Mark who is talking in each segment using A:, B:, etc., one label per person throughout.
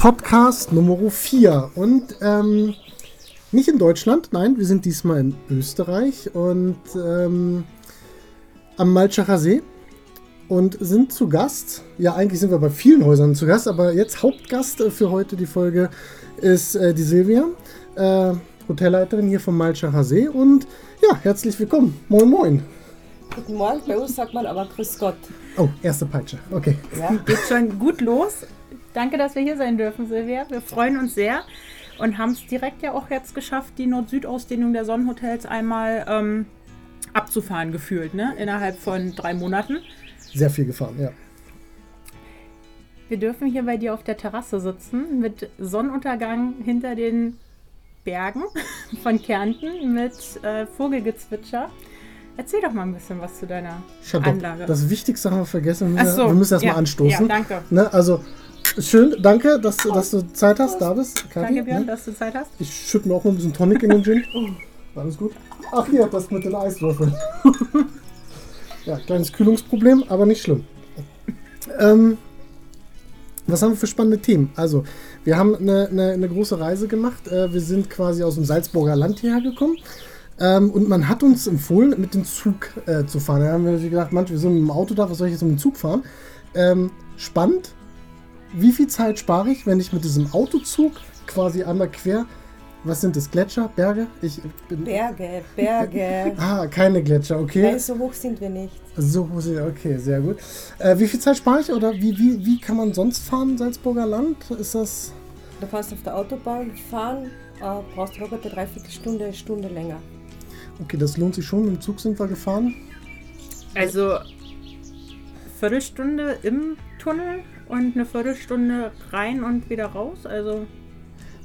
A: Podcast Nummer 4. Und ähm, nicht in Deutschland, nein, wir sind diesmal in Österreich und ähm, am Malchacher See und sind zu Gast. Ja, eigentlich sind wir bei vielen Häusern zu Gast, aber jetzt Hauptgast für heute die Folge ist äh, die Silvia, äh, Hotelleiterin hier vom Malchacher See. Und ja, herzlich willkommen. Moin, moin.
B: Guten Morgen, bei uns sagt man aber Grüß Gott.
A: Oh, erste Peitsche, okay.
C: Ja, geht schon gut los. Danke, dass wir hier sein dürfen, Silvia. Wir freuen uns sehr und haben es direkt ja auch jetzt geschafft, die Nord-Süd-Ausdehnung der Sonnenhotels einmal ähm, abzufahren, gefühlt, ne? innerhalb von drei Monaten.
A: Sehr viel gefahren, ja.
C: Wir dürfen hier bei dir auf der Terrasse sitzen mit Sonnenuntergang hinter den Bergen von Kärnten mit äh, Vogelgezwitscher. Erzähl doch mal ein bisschen was zu deiner Anlage.
A: Das Wichtigste haben wir vergessen. Wir,
C: so,
A: wir müssen erstmal
C: ja,
A: anstoßen.
C: Ja, danke.
A: Ne, also, schön, danke, dass, dass du Zeit hast, da bist. Kathi,
C: Danke, Björn,
A: ne?
C: dass du Zeit hast.
A: Ich schütte mir auch noch ein bisschen Tonic in den Gin. Alles gut. Ach hier, das mit den Eiswürfeln. ja, kleines Kühlungsproblem, aber nicht schlimm. Ähm, was haben wir für spannende Themen? Also, wir haben eine, eine, eine große Reise gemacht. Äh, wir sind quasi aus dem Salzburger Land hierher gekommen. Ähm, und man hat uns empfohlen, mit dem Zug äh, zu fahren. Da haben wir gedacht, Mann, wir sind mit dem Auto da, was soll ich jetzt mit dem Zug fahren? Ähm, spannend. Wie viel Zeit spare ich, wenn ich mit diesem Autozug quasi einmal quer. Was sind das? Gletscher? Berge? Ich bin.
B: Berge, Berge.
A: Ah, keine Gletscher, okay.
B: Nein, so hoch sind wir nicht.
A: So, okay, sehr gut. Äh, wie viel Zeit spare ich oder wie, wie, wie kann man sonst fahren, Salzburger Land? Ist das.
B: Du kannst auf der Autobahn fahren, äh, brauchst locker eine Dreiviertelstunde, eine Stunde länger.
A: Okay, das lohnt sich schon. Mit dem Zug sind wir gefahren.
C: Also Viertelstunde im Tunnel und eine Viertelstunde rein und wieder raus. Also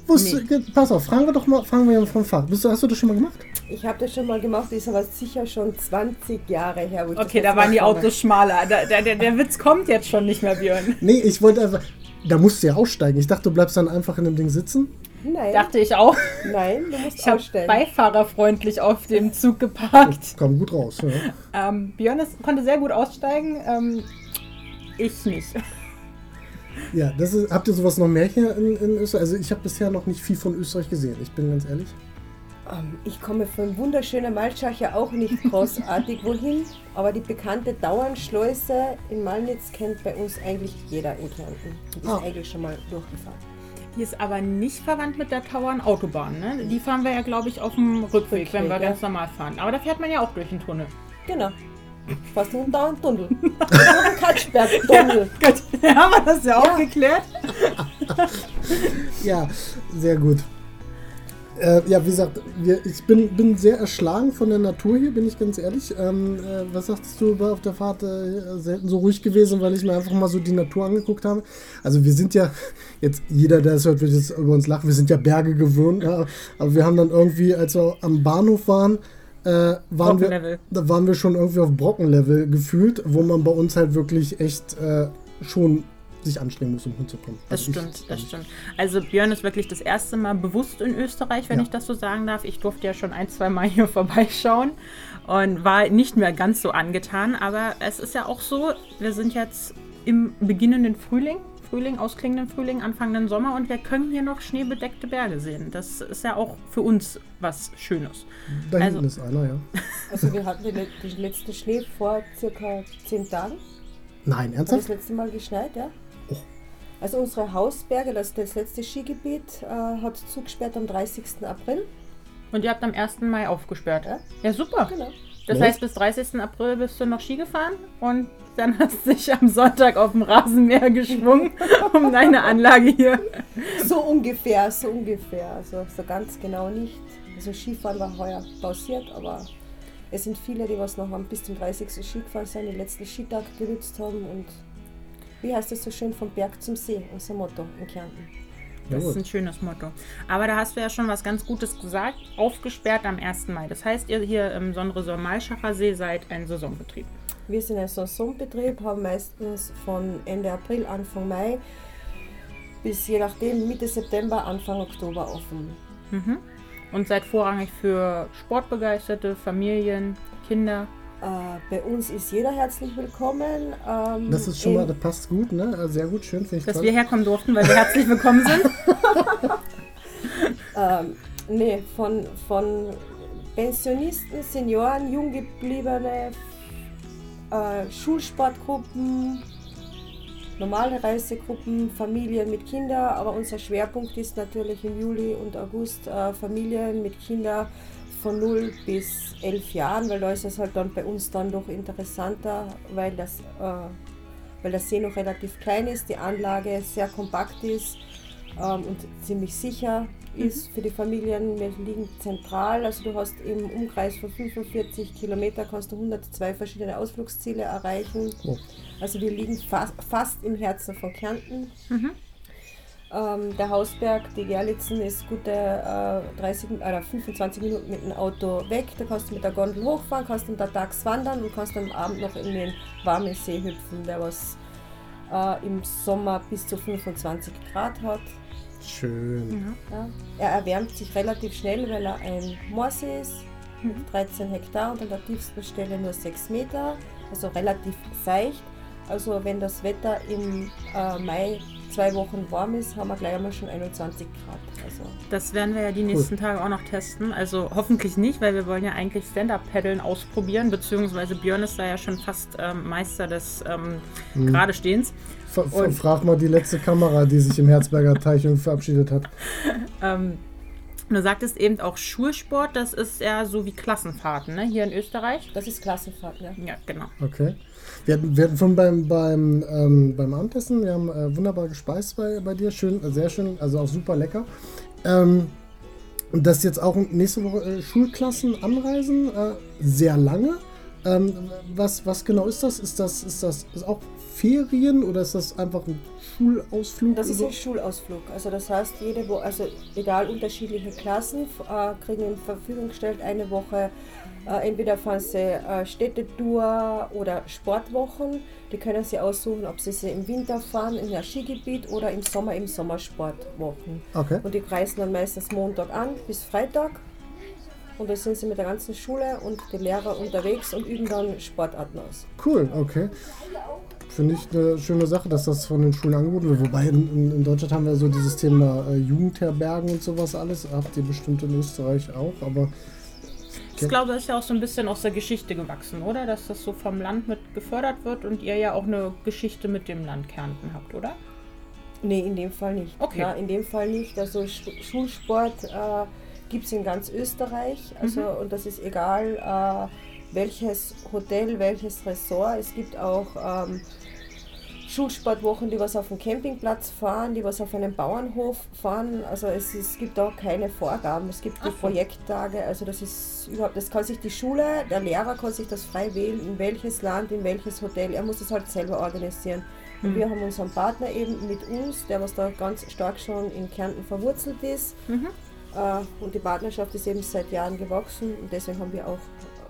A: Wusste, Pass auf, fragen wir doch mal, fragen wir mal vom Fach. Bist du, hast du das schon mal gemacht?
B: Ich habe das schon mal gemacht, ist aber sicher schon 20 Jahre her. Wo ich das
C: okay, da waren die Autos schmaler. Da, da, der, der Witz kommt jetzt schon nicht mehr, Björn.
A: Nee, ich wollte einfach. Da musst du ja aussteigen. Ich dachte, du bleibst dann einfach in dem Ding sitzen.
B: habe. Nein,
C: Dachte ich auch.
B: nein, du musst
C: Ich habe
B: ausstellen.
C: beifahrerfreundlich auf dem Zug geparkt.
A: Kam gut raus. Ja.
C: Ähm, Björn ist, konnte sehr gut aussteigen. Ähm, ich nicht.
A: Ja, das ist, habt ihr sowas noch mehr hier in, in Österreich? Also ich habe bisher noch nicht viel von Österreich gesehen, ich bin ganz ehrlich.
B: Ähm, ich komme von wunderschöner Malschach ja auch nicht großartig wohin, aber die bekannte Dauernschleuse in Malnitz kennt bei uns eigentlich jeder in Kärnten. Die ist
A: Ah.
B: eigentlich schon mal durchgefahren.
C: Die ist aber nicht verwandt mit der Tauern Autobahn. Ne? Die fahren wir ja, glaube ich, auf dem Rückweg,
B: Rückweg,
C: wenn wir
B: ja.
C: ganz normal fahren. Aber da fährt man ja auch durch den Tunnel.
B: Genau. Fast nur ein Dauerntunnel. ein Katschberg-Tunnel.
C: Gut, haben wir das ja auch
B: Ja.
C: geklärt.
A: Ja, sehr gut. Äh, ja, wie gesagt, wir, ich bin, bin sehr erschlagen von der Natur hier, bin ich ganz ehrlich. Ähm, äh, was sagtest du bei- auf der Fahrt? Äh, selten so ruhig gewesen, weil ich mir einfach mal so die Natur angeguckt habe. Also wir sind ja, jetzt jeder, der es hört, wird jetzt über uns lachen, wir sind ja Berge gewöhnt. Ja, aber wir haben dann irgendwie, als wir am Bahnhof waren, äh, waren wir, da waren wir schon irgendwie auf Brockenlevel gefühlt, wo man bei uns halt wirklich echt äh, schon sich anstrengen muss, um hinzukommen.
C: Das
A: Also ich-
C: stimmt, das stimmt. Also Björn ist wirklich das erste Mal bewusst in Österreich, wenn
A: Ja.
C: ich das so sagen darf. Ich durfte ja schon ein, zwei Mal hier vorbeischauen und war nicht mehr ganz so angetan. Aber es ist ja auch so, wir sind jetzt im beginnenden Frühling, Frühling, ausklingenden Frühling, anfangenden Sommer und wir können hier noch schneebedeckte Berge sehen. Das ist ja auch für uns was Schönes.
A: Da hinten
C: also-
A: ist einer, ja.
B: Also wir hatten den, den letzten Schnee vor circa 10 Tagen.
A: Nein,
B: Hat das
A: ernsthaft?
B: letzte Mal geschneit, ja?
A: Oh.
B: Also unsere Hausberge, das, das letzte Skigebiet, äh, hat zugesperrt am 30. April.
C: Und ihr habt am 1. Mai aufgesperrt.
B: Ja.
C: Ja, super.
B: Genau.
C: Das heißt, bis 30. April bist du noch Ski gefahren und dann hast du dich am Sonntag auf dem Rasenmäher geschwungen, um deine Anlage hier.
B: So ungefähr, so ungefähr. Also so ganz genau nicht. Also Skifahren war heuer pausiert, aber es sind viele, die was noch am bis zum 30. Ski gefahren sind, den letzten Skitag genutzt haben und wie heißt es so schön, vom Berg zum See, unser Motto in Kärnten.
C: Das ist
A: Jawohl.
C: ein schönes Motto. Aber da hast du ja schon was ganz Gutes gesagt. Aufgesperrt am 1. Mai. Das heißt, ihr hier im Sonnenresort Malschacher See seid ein Saisonbetrieb.
B: Wir sind ein Saisonbetrieb, haben meistens von Ende April, Anfang Mai bis je nachdem Mitte September, Anfang Oktober offen.
C: Mhm. Und seid vorrangig für Sportbegeisterte, Familien, Kinder.
B: Äh, bei uns ist jeder herzlich willkommen. Ähm,
A: Das ist schon mal, das passt gut, ne? Also Sehr gut, schön, finde ich
C: Dass
A: toll.
C: wir herkommen durften, weil wir herzlich willkommen sind.
B: Ähm, nee, von, von Pensionisten, Senioren, Junggebliebene, äh, Schulsportgruppen, normale Reisegruppen, Familien mit Kindern, aber unser Schwerpunkt ist natürlich im Juli und August äh, Familien mit Kindern von 0 bis 11 Jahren, weil da ist es halt dann bei uns dann doch interessanter, weil das, äh, weil das See noch relativ klein ist, die Anlage sehr kompakt ist ähm, und ziemlich sicher ist für die Familien. Wir liegen zentral, also du hast im Umkreis von 45 Kilometer kannst du 102 verschiedene Ausflugsziele erreichen.
A: Oh.
B: Also wir liegen fast, fast im Herzen von Kärnten. Ähm, der Hausberg, die Gerlitzen, ist gute äh, 30, Min- oder 25 Minuten mit dem Auto weg. Da kannst du mit der Gondel hochfahren, kannst untertags wandern und kannst am Abend noch in den warmen See hüpfen, der was äh, im Sommer bis zu 25 Grad hat.
A: Schön.
B: Ja. Er erwärmt sich relativ schnell, weil er ein Moorsee ist mit 13 Hektar und an der tiefsten Stelle nur 6 Meter, also relativ seicht. Also wenn das Wetter im äh, Mai zwei Wochen warm ist, haben wir gleich einmal schon 21 Grad. Also
C: Das werden wir ja die nächsten Tage auch noch testen. Also hoffentlich nicht, weil wir wollen ja eigentlich Stand-Up-Paddeln ausprobieren, beziehungsweise Björn ist da ja schon fast ähm, Meister des ähm, Geradestehens.
A: F frag mal die letzte Kamera, die sich im Herzberger Teich verabschiedet hat.
C: Ähm, du sagtest eben auch Schulsport, das ist ja so wie Klassenfahrten, ne? Hier in Österreich.
B: das ist Klassenfahrt. Ja.
C: Ja, genau.
A: Okay. Wir hatten, wir hatten von beim, beim, ähm, beim Abendessen, wir haben äh, wunderbar gespeist bei, bei dir, schön, äh, sehr schön, also auch super lecker. Ähm, und das jetzt auch nächste Woche äh, Schulklassen anreisen, äh, sehr lange. Ähm, was, was genau ist das? Ist das, ist das ist auch Ferien oder ist das einfach ein Schulausflug?
B: Das ist ein Schulausflug. Also das heißt, jede Woche, also egal unterschiedliche Klassen äh, kriegen in Verfügung gestellt eine Woche. Äh, entweder fahren sie äh, Städtetour oder Sportwochen. Die können sie aussuchen, ob sie sie im Winter fahren, in ein Skigebiet oder im Sommer im Sommersportwochen.
A: Okay.
B: Und die reisen dann meistens Montag an bis Freitag. Und da sind sie mit der ganzen Schule und die Lehrer unterwegs und üben dann Sportarten aus.
A: Cool, okay. Finde ich eine schöne Sache, dass das von den Schulen angeboten wird. Wobei in, in, in Deutschland haben wir so dieses Thema äh, Jugendherbergen und sowas alles. Habt ihr bestimmt in Österreich auch, aber
C: Ich glaube, das ist ja auch so ein bisschen aus der Geschichte gewachsen, oder? Dass das so vom Land mit gefördert wird und ihr ja auch eine Geschichte mit dem Land Kärnten habt, oder?
B: Nee, in dem Fall nicht.
C: Okay.
B: Ja, in dem Fall nicht. Also Sch- Schulsport äh, gibt es in ganz Österreich. Also, Und das ist egal, äh, welches Hotel, welches Ressort. Es gibt auch ähm, Schulsportwochen, die was auf dem Campingplatz fahren, die was auf einem Bauernhof fahren. Also es, es gibt auch keine Vorgaben. Es gibt die
C: Ach.
B: Projekttage. Also das ist überhaupt, das kann sich die Schule, der Lehrer kann sich das frei wählen, in welches Land, in welches Hotel. Er muss es halt selber organisieren. Und wir haben unseren Partner eben mit uns, der was da ganz stark schon in Kärnten verwurzelt ist.
C: Mhm.
B: Äh, und die Partnerschaft ist eben seit Jahren gewachsen und deswegen haben wir auch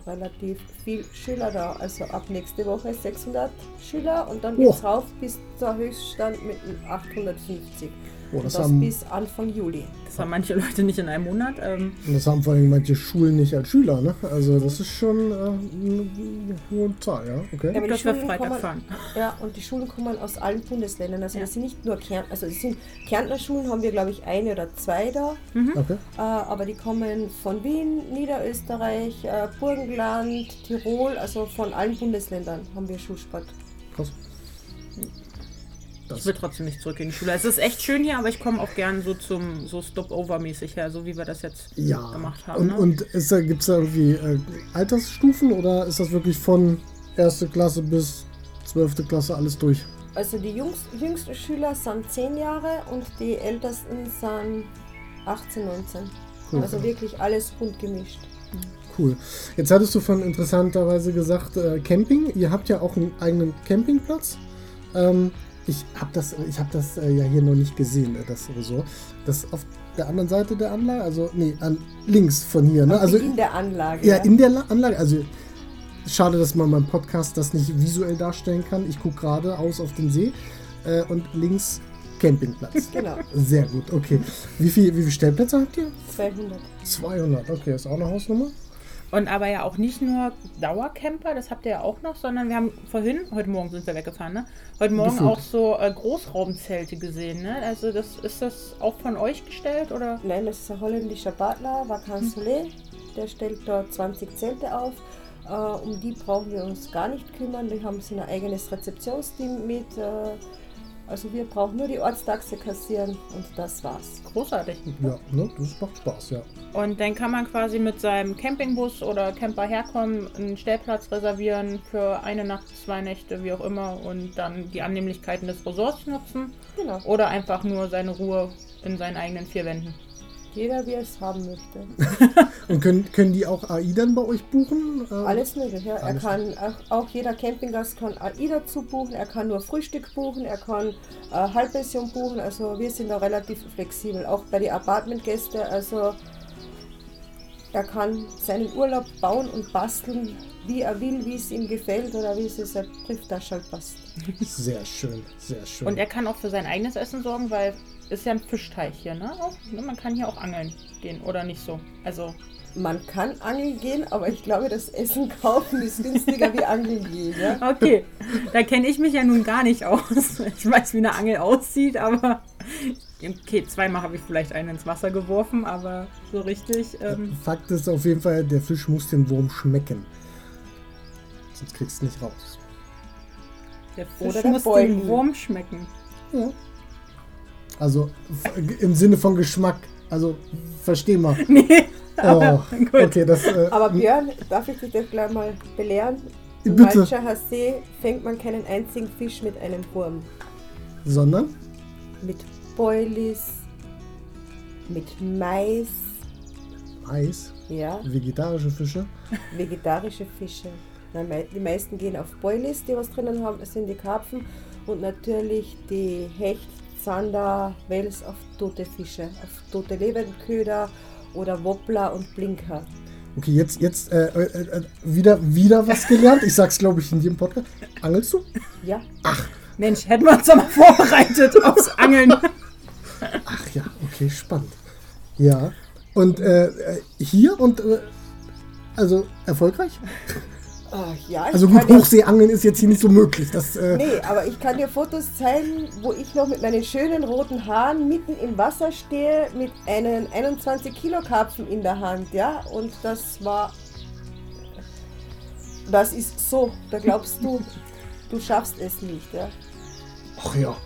B: relativ viel Schüler da. Also ab nächste Woche 600 Schüler und dann geht es
A: Oh.
B: rauf bis zur Höchststand mit 850.
A: oh, das,
B: das
A: haben,
B: bis Anfang Juli.
C: Das haben manche Leute nicht in einem Monat. Ähm,
A: das haben vor allem manche Schulen nicht als Schüler. Ne? Also das ist schon äh, eine hohe Zahl, ja. Okay.
B: Ja, aber die Schulen
C: Freitag
B: kommen-
C: fahren.
B: Ja, und die Schulen kommen aus allen Bundesländern. Also
C: Ja.
B: das sind nicht nur Kärnten, also es sind Kärntner Schulen haben wir glaube ich eine oder zwei da.
A: okay.
B: Äh, aber die kommen von Wien, Niederösterreich, äh, Burgenland, Tirol, also von allen Bundesländern haben wir Schulsport.
A: Krass.
C: Ich will trotzdem nicht zurück in die Schule. Es ist echt schön hier, aber ich komme auch gern so zum so Stop-Over-mäßig her, so wie wir das jetzt
A: Ja.
C: gemacht haben.
A: Und,
C: ne?
A: und ist da, gibt es da irgendwie äh, Altersstufen oder ist das wirklich von erste Klasse bis zwölfte Klasse alles durch?
B: Also die jüngsten Schüler sind 10 Jahre und die ältesten sind 18, 19.
A: Cool.
B: Also wirklich alles bunt gemischt.
A: Cool. Jetzt hattest du von interessanterweise gesagt, äh, Camping. Ihr habt ja auch einen eigenen Campingplatz. Ähm, ich habe das, ich hab das äh, ja hier noch nicht gesehen, äh, das Resort. Das auf der anderen Seite der Anlage, also nee, an, links von hier. Ne? Also
B: in der Anlage.
A: ja, in der La Anlage. Also schade, dass man beim Podcast das nicht visuell darstellen kann. Ich gucke gerade aus auf den See äh, und links Campingplatz.
B: Genau,
A: Sehr gut, okay. Wie viel, wie viele Stellplätze habt ihr?
B: 200.
A: 200, okay, ist auch eine Hausnummer.
C: Und aber ja auch nicht nur Dauercamper, das habt ihr ja auch noch, sondern wir haben vorhin, heute Morgen sind wir weggefahren, ne? Heute Morgen auch so äh, Großraumzelte gesehen, ne? Also das ist das auch von euch gestellt oder?
B: Nein, das ist ein holländischer Partner, Vacan Soleil. Der stellt dort 20 Zelte auf. Äh, um die brauchen wir uns gar nicht kümmern. Die haben so ein eigenes Rezeptionsteam mit. Äh, also wir brauchen nur die Ortstaxe kassieren und das war's.
C: Großartig.
A: Ja, ne? Das macht Spaß, ja.
C: Und dann kann man quasi mit seinem Campingbus oder Camper herkommen, einen Stellplatz reservieren für eine Nacht, zwei Nächte, wie auch immer, und dann die Annehmlichkeiten des Resorts nutzen.
B: Genau.
C: Oder einfach nur seine Ruhe in seinen eigenen vier Wänden.
B: Jeder, wie er es haben möchte.
A: Und können, können die auch AI dann bei euch buchen? Äh,
B: Alles möglich, ja. Er kann, auch, jeder Campinggast kann AI dazu buchen, er kann nur Frühstück buchen, er kann äh, Halbpension buchen, also wir sind da relativ flexibel. Auch bei den Apartmentgästen, also er kann seinen Urlaub bauen und basteln, wie er will, wie es ihm gefällt oder wie es seine Brieftasche halt passt.
A: Sehr schön, sehr schön.
C: Und er kann auch für sein eigenes Essen sorgen, weil ist ja ein Fischteich hier, ne? Auch, ne? Man kann hier auch angeln gehen oder nicht so. Also
B: Man kann angeln gehen, aber ich glaube, das Essen kaufen ist günstiger wie angeln gehen. Ja?
C: Okay, da kenne ich mich ja nun gar nicht aus. Ich weiß, wie eine Angel aussieht, aber okay, zweimal habe ich vielleicht einen ins Wasser geworfen, aber so richtig. Ähm,
A: Fakt ist auf jeden Fall, der Fisch muss den Wurm schmecken. Sonst kriegst du nicht raus.
C: der Fisch
B: Oder der
C: muss den Wurm schmecken.
A: Ja. Also im Sinne von Geschmack. Also versteh mal.
C: Nee,
A: Oh,
C: aber gut.
A: okay, das. Äh,
B: Aber Björn, darf ich dich das gleich mal belehren? Im
A: Bitte.
B: Waldschacher See fängt man keinen einzigen Fisch mit einem Wurm.
A: sondern
B: Mit Boilies, mit Mais,
A: Eis,
B: ja,
A: vegetarische Fische.
B: vegetarische Fische. Die meisten gehen auf Boilies, die was drinnen haben, das sind die Karpfen und natürlich die Hecht, Zander, Wels auf tote Fische, auf tote Lebenköder oder Wobbler und Blinker.
A: Okay, jetzt, jetzt äh, äh, äh, wieder, wieder was gelernt. Ich sag's, glaube ich, in jedem Podcast. Angelst du?
B: Ja,
C: Mensch, hätten wir uns doch mal vorbereitet aufs Angeln.
A: Ach ja, okay, spannend. Ja. Und äh, äh, hier und äh, also erfolgreich?
B: Ah, ja
A: Also gut, Hochseeangeln ist jetzt hier nicht so möglich. Das, äh,
B: Nee, aber ich kann dir Fotos zeigen, wo ich noch mit meinen schönen roten Haaren mitten im Wasser stehe mit einem 21 Kilo Karpfen in der Hand, ja. Und das war, das ist so, da glaubst du, du schaffst es nicht, ja.
A: Ach ja.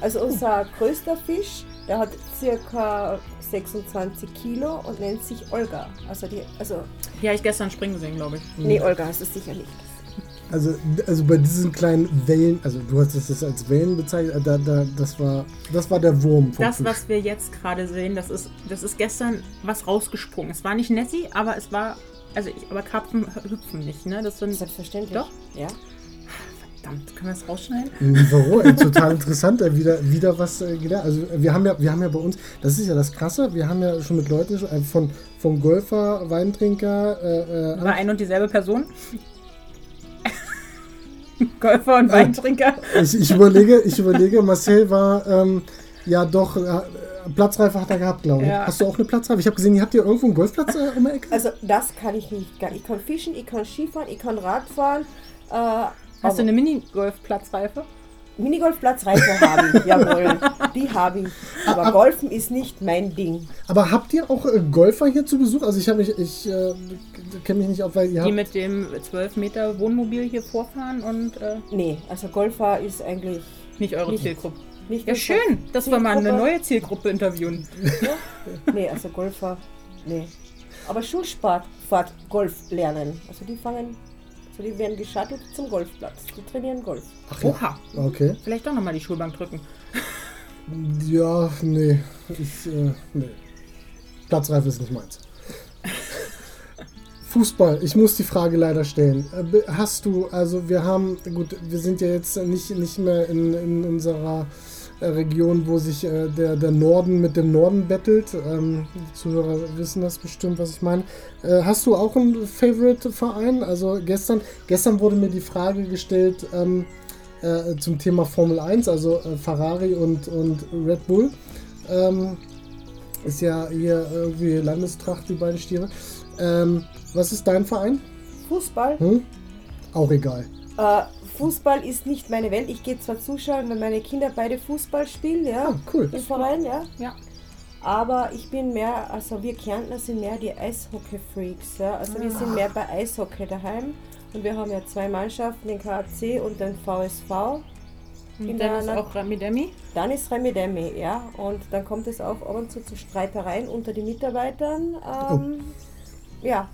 B: Also unser größter Fisch, der hat circa 26 Kilo und nennt sich Olga. Also die, also
C: Ja, ich gestern springen sehen, glaube ich.
B: nee, Olga hast du sicher nicht.
A: Also, also bei diesen kleinen Wellen, also du hast es als Wellen bezeichnet, äh, da, da, das, war, das war der Wurm
C: Das,
A: Fisch.
C: was wir jetzt gerade sehen, das ist, das ist gestern was rausgesprungen. Es war nicht Nessie, aber es war. Also, ich, aber Karpfen hüpfen nicht, ne? Das sind.
B: Selbstverständlich.
C: Doch?
B: Ja.
C: Verdammt, können wir das rausschneiden?
A: Mhm, Warum? Total interessant, ey, wieder, wieder was äh, gelernt. Also wir haben ja, wir haben ja bei uns, das ist ja das Krasse, wir haben ja schon mit Leuten schon, äh, von, von Golfer, Weintrinker, äh, äh,
C: War ein und dieselbe Person? Golfer und Weintrinker.
A: ich, ich überlege, ich überlege, Marcel war ähm, ja doch, äh, Platzreife hat er gehabt, glaube ich.
C: Ja.
A: Hast du auch eine Platzreife? Ich habe gesehen, ihr habt hier irgendwo einen Golfplatz äh, um die Ecke?
B: Also das kann ich nicht. gar- Ich kann fischen, ich kann Skifahren, ich kann Radfahren. Äh,
C: Hast du eine Minigolf-Platzreife?
B: Minigolfplatzreife habe ich, jawohl. Die habe ich. Aber Golfen ist nicht mein Ding.
A: Aber habt ihr auch äh, Golfer hier zu Besuch? Also ich habe mich, ich äh, kenne mich nicht auf, weil ihr
C: Die
A: habt,
C: mit dem 12 Meter Wohnmobil hier vorfahren und äh,
B: Nee, also Golfer ist eigentlich
C: nicht eure
B: Nicht.
C: Zielgruppe.
B: nicht
C: Ja, schön, dass wir mal eine neue Zielgruppe interviewen.
B: Nee, also Golfer, nee. Aber Schulsport, Fahrt, Golf lernen. Also die fangen, also die werden geschattelt zum Golfplatz. Die trainieren Golf.
A: ach ja,
C: Oha,
A: okay.
C: vielleicht doch nochmal die Schulbank drücken.
A: Ja, nee, ich, äh, nee. Platzreife ist nicht meins. Fußball, ich muss die Frage leider stellen. Äh, Hast du, also wir haben, gut, wir sind ja jetzt nicht, nicht mehr in, in unserer Region, wo sich äh, der, der Norden mit dem Norden bettelt. Ähm, die Zuhörer wissen das bestimmt, was ich meine. Äh, hast du auch einen Favorite-Verein? Also gestern, gestern wurde mir die Frage gestellt ähm, äh, zum Thema Formel 1, also äh, Ferrari und, und Red Bull. Ähm, Ist ja hier irgendwie Landestracht, die beiden Stiere. Ähm, was ist dein Verein?
B: Fußball.
A: Hm? Auch egal.
B: Äh, Fußball ist nicht meine Welt. Ich gehe zwar zuschauen, wenn meine Kinder beide Fußball spielen, ja,
A: Ah, cool.
B: im Verein, ja.
C: Ja.
B: Aber ich bin mehr, also wir Kärntner sind mehr die Eishockey-Freaks. Ja? Also wir sind mehr bei Eishockey daheim. Und wir haben ja zwei Mannschaften, den KAC und den VSV.
C: Und
B: In
C: dann ist auch Rami Demi.
B: Dann ist Remi Demi, ja. Und dann kommt es auch ab und zu zu Streitereien unter den Mitarbeitern. Ähm, Ja,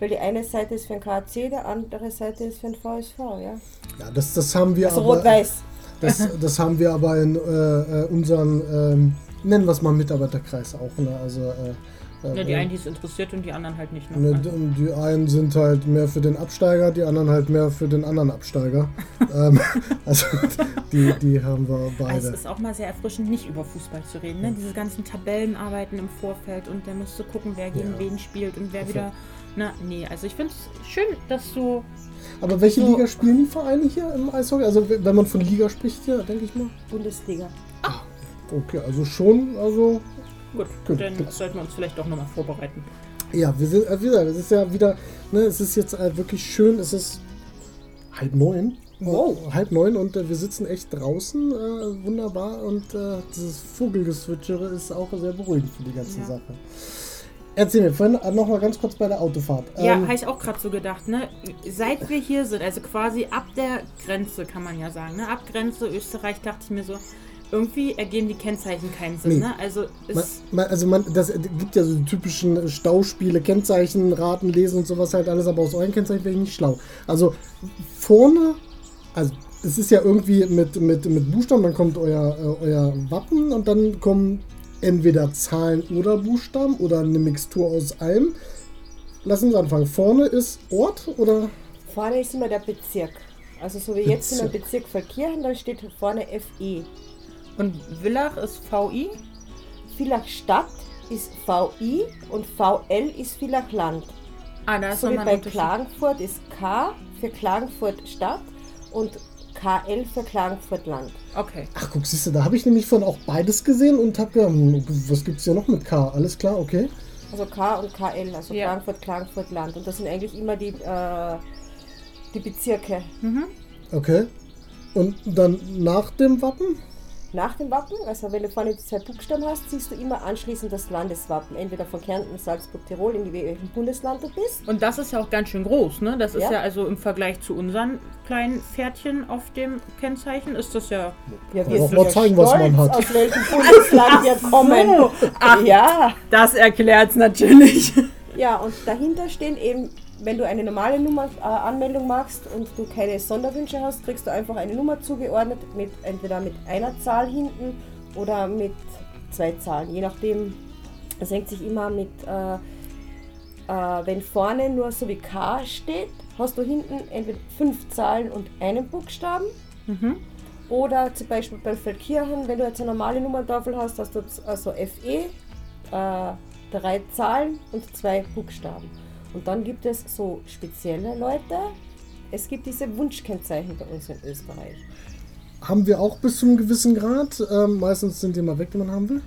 B: weil die eine Seite ist für den KAC, die andere Seite ist für den VSV, ja.
A: Ja, das, das haben wir
B: Also
A: aber.
B: rot-weiß.
A: Das, das haben wir aber in äh, äh, unseren, ähm, nennen wir es mal Mitarbeiterkreis auch. Ne? Also, äh, äh,
C: Ja, die einen, die es interessiert und die anderen halt nicht.
A: Ne,
C: Ne?
A: und die einen sind halt mehr für den Absteiger, die anderen halt mehr für den anderen Absteiger. ähm, also die, die haben wir
C: Also
A: beide.
C: es ist auch mal sehr erfrischend, nicht über Fußball zu reden. Ne? Diese ganzen Tabellenarbeiten im Vorfeld und dann musst du gucken, wer gegen
A: Ja.
C: wen spielt und wer wieder. Na, nee, also ich finde es schön, dass du.
A: Aber welche
C: so-
A: Liga spielen die Vereine hier im Eishockey? Also wenn man von Liga spricht hier, denke ich mal.
B: Bundesliga.
A: Okay, also schon, also
C: Gut,
A: Gut,
C: dann
A: gut.
C: sollten wir uns vielleicht doch nochmal vorbereiten.
A: ja, wir sind, äh, wie gesagt, es ist ja wieder, ne, es ist jetzt äh, wirklich schön, es ist halb neun.
B: Wow.
A: Halb neun und äh, wir sitzen echt draußen, äh, wunderbar und äh, dieses Vogelgezwitschere ist auch sehr beruhigend für die ganze
C: Ja.
A: Sache. Erzähl mir, vorhin äh, noch mal ganz kurz bei der Autofahrt.
C: Ja,
A: Ähm,
C: habe ich auch gerade so gedacht, ne? Seit wir hier sind, also quasi ab der Grenze, kann man ja sagen, ne? Ab Grenze Österreich dachte ich mir so, irgendwie ergeben die Kennzeichen keinen Sinn,
A: Nee.
C: ne? Also
A: Man,
C: es,
A: man, also man, das gibt ja so die typischen Stauspiele, Kennzeichen, Raten, Lesen und sowas halt alles, aber aus euren Kennzeichen wäre ich nicht schlau. Also vorne, also es ist ja irgendwie mit, mit, mit Buchstaben, dann kommt euer, äh, euer Wappen und dann kommen entweder Zahlen oder Buchstaben oder eine Mixtur aus allem. Lass uns anfangen. Vorne ist Ort oder?
B: Vorne ist immer der Bezirk. Also so wie jetzt in der Bezirk Verkehren, da steht vorne FE.
C: und Villach ist VI.
B: Villach Stadt ist VI und VL ist Villach Land.
C: Ah, da ist
B: So wie bei. Klagenfurt ist K für Klagenfurt Stadt und KL für Klagenfurt Land.
C: Okay.
A: Ach guck, siehst du, da habe ich nämlich von auch beides gesehen und habe gedacht, hm, was gibt's hier noch mit K? Alles klar, okay.
B: Also K und KL, also
C: Ja.
B: Klagenfurt, Klagenfurt Land. Und das sind eigentlich immer die, äh, die Bezirke.
A: Okay. Und dann nach dem Wappen?
B: Nach dem Wappen, also wenn du vorne die zwei Buchstaben hast, siehst du immer anschließend das Landeswappen. Entweder von Kärnten, Salzburg, Tirol, in welchem Bundesland du bist.
C: Und das ist ja auch ganz schön groß, ne? Das ist
B: Ja.
C: ja also im Vergleich zu unseren kleinen Pferdchen auf dem Kennzeichen ist das ja.
B: Ja,
A: wir sind ja zeigen, was man hat.
B: aus welchem Bundesland wir kommen.
C: so. Ach.
B: Ja,
C: Das erklärt's natürlich.
B: ja, und dahinter stehen eben, wenn du eine normale Nummer, äh, Anmeldung machst und du keine Sonderwünsche hast, kriegst du einfach eine Nummer zugeordnet, mit entweder mit einer Zahl hinten oder mit zwei Zahlen, je nachdem. Es hängt sich immer mit, äh, äh, wenn vorne nur so wie K steht, hast du hinten entweder fünf Zahlen und einen Buchstaben. Oder zum Beispiel bei Feldkirchen, wenn du jetzt eine normale Nummertafel hast, hast du also FE, äh, drei Zahlen und zwei Buchstaben. Und dann gibt es so spezielle Leute. Es gibt diese Wunschkennzeichen bei uns in Österreich.
A: Haben wir auch bis zu einem gewissen Grad. Ähm, meistens sind die mal weg, die man haben will.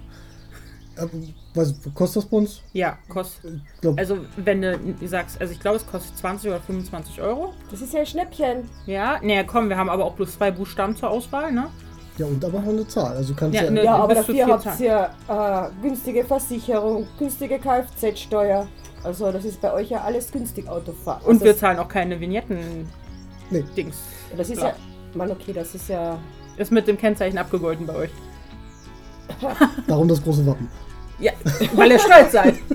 A: Ähm, ich, kostet das bei uns?
C: Ja, kostet. Also wenn du sagst, also ich glaube es kostet 20 oder 25 Euro.
B: Das ist ja ein Schnäppchen.
C: Ja, naja, komm, wir haben aber auch bloß zwei Buchstaben zur Auswahl, ne?
A: ja, und aber auch eine Zahl. Also kannst
C: Ja,
A: ja,
C: ne-
B: Ja, aber dafür habt ihr äh, günstige Versicherung, günstige Kfz-Steuer. Also das ist bei euch ja alles günstig Autofahren.
C: Und
B: also
C: wir zahlen auch keine Vignetten-Dings.
A: Nee.
B: das ist
C: klar.
B: ja, Mann, okay, das ist ja
C: Ist mit dem Kennzeichen abgegolten bei euch.
A: darum das große Wappen.
C: Ja, weil ihr stolz seid.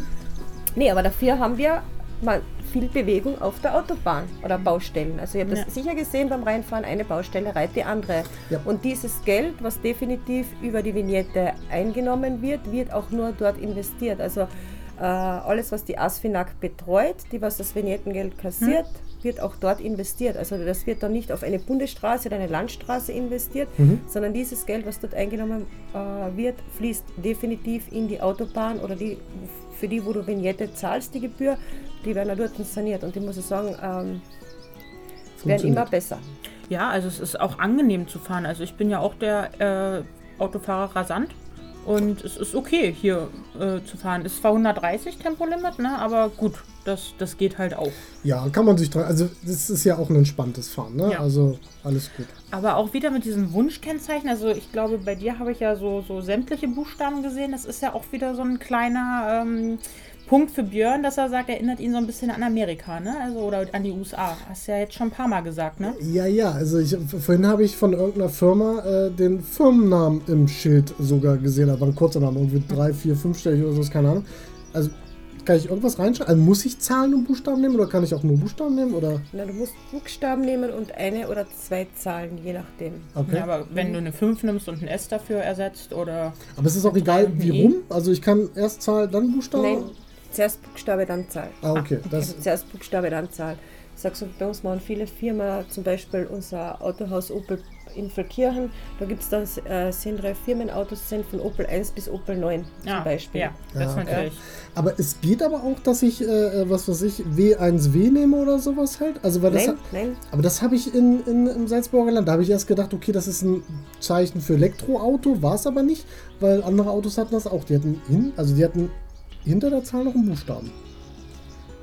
B: Nee, aber dafür haben wir mal viel Bewegung auf der Autobahn oder Baustellen. Also ihr habt
C: Ja.
B: das sicher gesehen beim Reinfahren, eine Baustelle reiht die andere.
A: Ja.
B: Und dieses Geld, was definitiv über die Vignette eingenommen wird, wird auch nur dort investiert. Also alles, was die ASFINAG betreut, die was das Vignettengeld kassiert, wird auch dort investiert. Also das wird dann nicht auf eine Bundesstraße oder eine Landstraße investiert, sondern dieses Geld, was dort eingenommen äh, wird, fließt definitiv in die Autobahn oder die, für die, wo du Vignette zahlst, die Gebühr, die werden dort saniert. Und ich muss sagen, ähm, werden immer besser.
C: Ja, also es ist auch angenehm zu fahren. Also ich bin ja auch der äh, Autofahrer rasant. Und es ist okay, hier äh, zu fahren. Ist zwar 130 Tempolimit, ne? aber gut, das, das geht halt auch.
A: Ja, kann man sich dran. Also, das ist ja auch ein entspanntes Fahren, ne?
C: Ja.
A: Also, alles gut.
C: Aber auch wieder mit diesem Wunschkennzeichen. Also ich glaube, bei dir habe ich ja so, so sämtliche Buchstaben gesehen. Das ist ja auch wieder so ein kleiner ähm, Punkt für Björn, dass er sagt, erinnert ihn so ein bisschen an Amerika, ne? Also oder an die USA. Hast ja jetzt schon ein paar Mal gesagt, ne?
A: Ja, ja, also ich, vorhin habe ich von irgendeiner Firma äh, den Firmennamen im Schild sogar gesehen, aber ein kurzer Name, irgendwie drei, vier, fünfstellig oder so, keine Ahnung. Also kann ich irgendwas reinschreiben? Also muss ich Zahlen und Buchstaben nehmen oder kann ich auch nur Buchstaben nehmen? Oder?
B: Na, du musst Buchstaben nehmen und eine oder zwei Zahlen, je nachdem.
A: Okay.
C: Ja, aber wenn du eine 5 nimmst und ein S dafür ersetzt oder.
A: aber es ist auch egal, wie
C: E.
A: rum. Also ich kann erst Zahl, dann Buchstaben.
B: Nein, zuerst Buchstabe, dann Zahl.
A: Ah, okay. Das,
B: Also zuerst Buchstabe, dann Zahl. Ich sag so, bei uns machen viele Firmen, zum Beispiel unser Autohaus Opel in Verkirchen, da gibt es dann äh, sind drei Firmenautos sind von Opel 1 bis Opel 9 zum Beispiel.
C: Ja, das
A: Ja,
C: ist natürlich.
A: aber es geht aber auch, dass ich, äh, was weiß ich, W1W nehme oder sowas halt. Also weil das
B: Nein,
A: hat,
B: nein,
A: Aber das habe ich in, in, im Salzburger Land. Da habe ich erst gedacht, okay, das ist ein Zeichen für Elektroauto, war es aber nicht, weil andere Autos hatten das auch. Die hatten hin, also die hatten hinter der Zahl noch einen Buchstaben.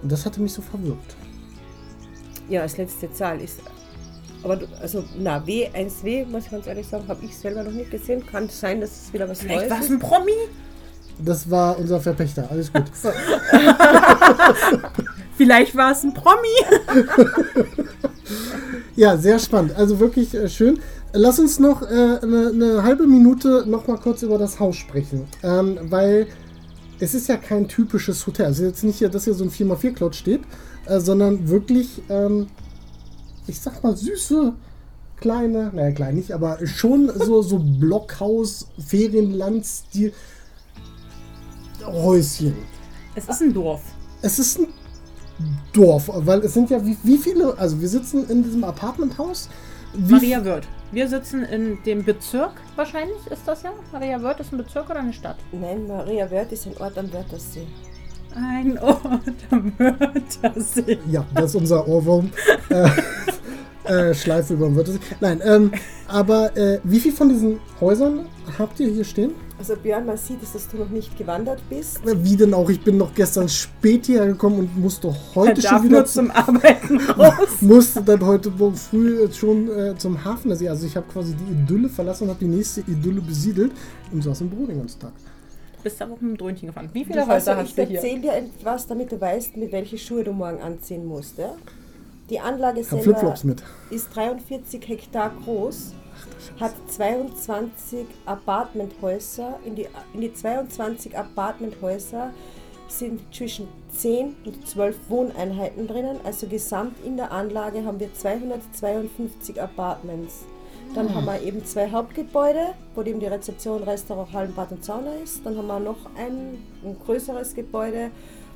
A: Und das hatte mich so verwirrt.
B: ja, als letzte Zahl ist. Aber du, also, na, W1W, muss ich ganz ehrlich sagen, habe ich selber noch nicht gesehen. Kann sein, dass es wieder was
C: Vielleicht
B: Neues
C: war es
B: ist.
C: ein Promi?
A: Das war unser Verpächter, alles gut.
C: Vielleicht war es ein Promi.
A: Ja, sehr spannend. Also wirklich äh, schön. Lass uns noch äh, eine, eine halbe Minute noch mal kurz über das Haus sprechen. Ähm, weil es ist ja kein typisches Hotel. Es ist jetzt nicht hier, dass hier so ein 4x4-Klotz steht, äh, sondern wirklich, ähm, ich sag mal, süße, kleine, naja, klein nicht, aber schon so, so Blockhaus, Ferienland-Stil Häuschen.
C: Es ist ein Dorf.
A: Es ist ein Dorf, weil es sind ja wie, wie viele, also wir sitzen in diesem Apartmenthaus. Wie
C: Maria Wirth. Wir sitzen in dem Bezirk, wahrscheinlich ist das ja. Maria Wirth ist ein Bezirk oder eine Stadt?
B: Nein, Maria Wörth ist ein Ort am Wörthersee.
C: Ein Ort am Wörthersee.
A: Ja, das ist unser Ohrwurm. äh, äh, Schleife über den Wörthersee. Nein, ähm, aber äh, wie viel von diesen Häusern habt ihr hier stehen?
B: Also Björn, man sieht es, dass du noch nicht gewandert bist.
A: Äh, Wie denn auch? Ich bin noch gestern spät hierher gekommen und musste heute
C: darf
A: schon wieder
C: nur zum Arbeiten raus.
A: musste dann heute Morgen früh jetzt schon äh, zum Hafen. Also, also ich habe quasi die Idylle verlassen und habe die nächste Idylle besiedelt und saß im Büro den ganzen Tag.
C: Bist aber auch mit dem Dröhnchen gefahren. Wie viele Häuser
B: ich
C: hast du hier?
B: erzähle dir etwas, damit du weißt, mit welche Schuhe du morgen anziehen musst. Ja? Die Anlage
A: Ich
B: selber ist 43 Hektar groß, hat 22 Apartmenthäuser. In die, in die 22 Apartmenthäuser sind zwischen 10 und 12 Wohneinheiten drinnen. Also gesamt in der Anlage haben wir 252 Apartments. Dann haben wir eben zwei Hauptgebäude, wo eben die Rezeption, Restaurant, Hallenbad und Sauna ist. Dann haben wir noch ein, ein größeres Gebäude,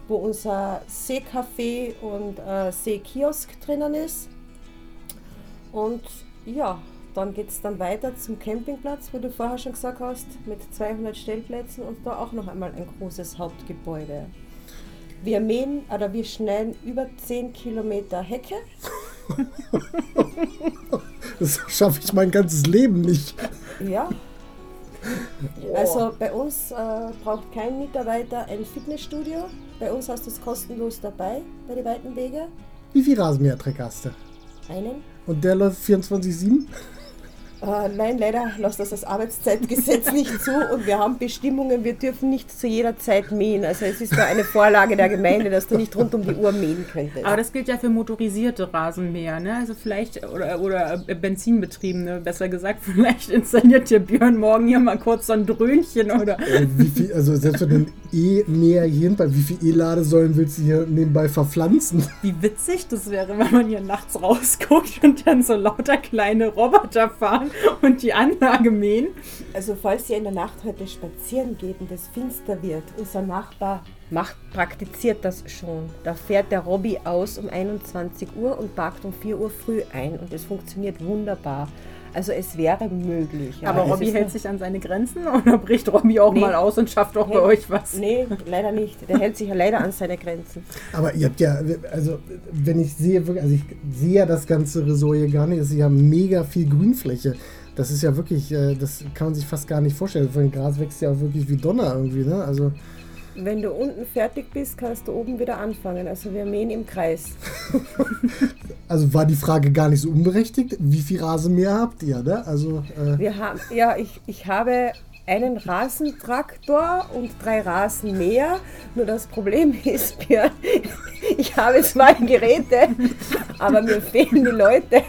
B: wo unser Seecafé und äh, Seekiosk drinnen ist. Und ja, dann geht es dann weiter zum Campingplatz, wo du vorher schon gesagt hast, mit 200 Stellplätzen und da auch noch einmal ein großes Hauptgebäude. Wir mähen oder wir schneiden über 10 Kilometer Hecke.
A: Das schaffe ich mein ganzes Leben nicht.
B: Ja. Also bei uns äh, braucht kein Mitarbeiter ein Fitnessstudio. Bei uns hast du es kostenlos dabei, bei den weiten Wege.
A: Wie viel Rasenmähertreck hast du?
B: Einen.
A: Und der läuft 24-7?
B: Äh, nein, leider lässt das das Arbeitszeitgesetz nicht zu und wir haben Bestimmungen, wir dürfen nicht zu jeder Zeit mähen. Also es ist da eine Vorlage der Gemeinde, dass du nicht rund um die Uhr mähen könntest.
C: Aber das gilt ja für motorisierte Rasenmäher, ne? Also vielleicht, oder, oder äh, Benzinbetriebene, besser gesagt, vielleicht installiert dir Björn morgen hier mal kurz so ein Dröhnchen oder.
A: Äh, wie viel, also selbst wenn ein E-Mäher hier hinten, wie viel E-Ladesäulen willst du hier nebenbei verpflanzen?
C: Wie witzig das wäre, wenn man hier nachts rausguckt und dann so lauter kleine Roboter fahren und die Anlage mähen.
B: Also falls ihr in der Nacht heute spazieren geht und es finster wird, unser Nachbar macht, praktiziert das schon. Da fährt der Robby aus um 21 Uhr und parkt um 4 Uhr früh ein und es funktioniert wunderbar. Also es wäre möglich.
C: Aber
B: es
C: Robby hält sich an seine Grenzen oder bricht Robby auch
B: Nee.
C: mal aus und schafft auch bei
B: Nee.
C: euch was?
B: Nee, leider nicht. Der hält sich ja leider an seine Grenzen.
A: Aber ihr habt ja, also wenn ich sehe, wirklich- also ich sehe ja das ganze Resort hier gar nicht, es ist ja mega viel Grünfläche. Das ist ja wirklich, äh, das kann man sich fast gar nicht vorstellen. Von Gras wächst ja auch wirklich wie Donner irgendwie, ne? Also,
B: Wenn du unten fertig bist, kannst du oben wieder anfangen. Also wir mähen im Kreis.
A: also war die Frage gar nicht so unberechtigt. Wie viel Rasenmäher habt ihr, ne? Also, äh,
B: Wir haben, ja, ich, ich habe einen Rasentraktor und drei Rasenmäher. Nur das Problem ist, Björn, ich habe zwei Geräte, aber mir fehlen die Leute.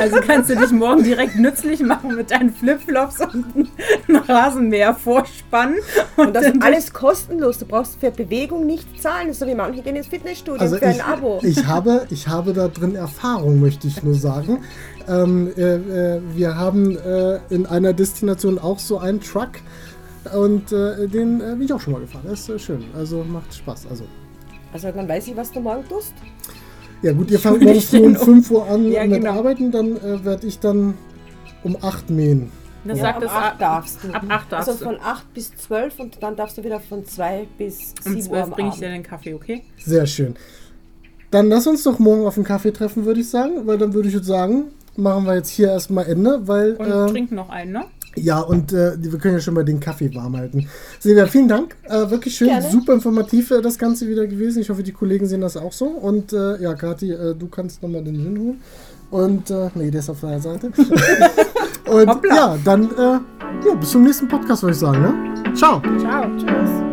C: Also kannst du dich morgen direkt nützlich machen mit deinen Flipflops und einem Rasenmäher vorspannen.
B: Und das
C: dann
B: ist alles kostenlos. Du brauchst für Bewegung nicht zahlen, so wie manche gehen ins Fitnessstudio
A: also
B: für ein
A: ich,
B: Abo.
A: ich, habe, ich habe da drin Erfahrung, möchte ich nur sagen. Ähm, äh, äh, wir haben äh, in einer Destination auch so einen Truck und äh, den äh, bin ich auch schon mal gefahren. Das ist äh, schön. Also macht Spaß. Also.
B: Also dann weiß ich, was du morgen tust.
A: Ja gut, ihr fangt morgens um
C: den um.
A: 5 Uhr an
C: Ja,
A: mit
C: genau.
A: Arbeiten, dann äh, werde ich dann um 8 mähen.
C: Das
B: Ja,
C: sagt
B: ab
C: es
B: 8 darfst du.
C: Ab 8 darfst
B: Also
C: du.
B: von 8 bis 12 und dann darfst du wieder von 2 bis 7
C: Um
B: Uhr
C: 12
B: am
C: bringe ich dir den Kaffee, okay?
A: Sehr schön. Dann lass uns doch morgen auf einen Kaffee treffen, würde ich sagen, weil dann würde ich jetzt sagen, machen wir jetzt hier erstmal Ende, weil
C: Und
A: äh,
C: trinken noch einen, ne?
A: Ja und äh, wir können ja schon mal den Kaffee warm halten. Silvia, vielen Dank, äh, wirklich schön,
B: Gerne.
A: super informativ äh, das Ganze wieder gewesen. Ich hoffe, die Kollegen sehen das auch so. Und äh, ja, Kathi, äh, du kannst nochmal den Gin holen. Und äh, nee, der ist auf deiner Seite. und
C: Hoppla.
A: ja, dann ja, bis zum nächsten Podcast, würde ich sagen. Ne? Ciao.
C: Ciao.
B: Tschüss.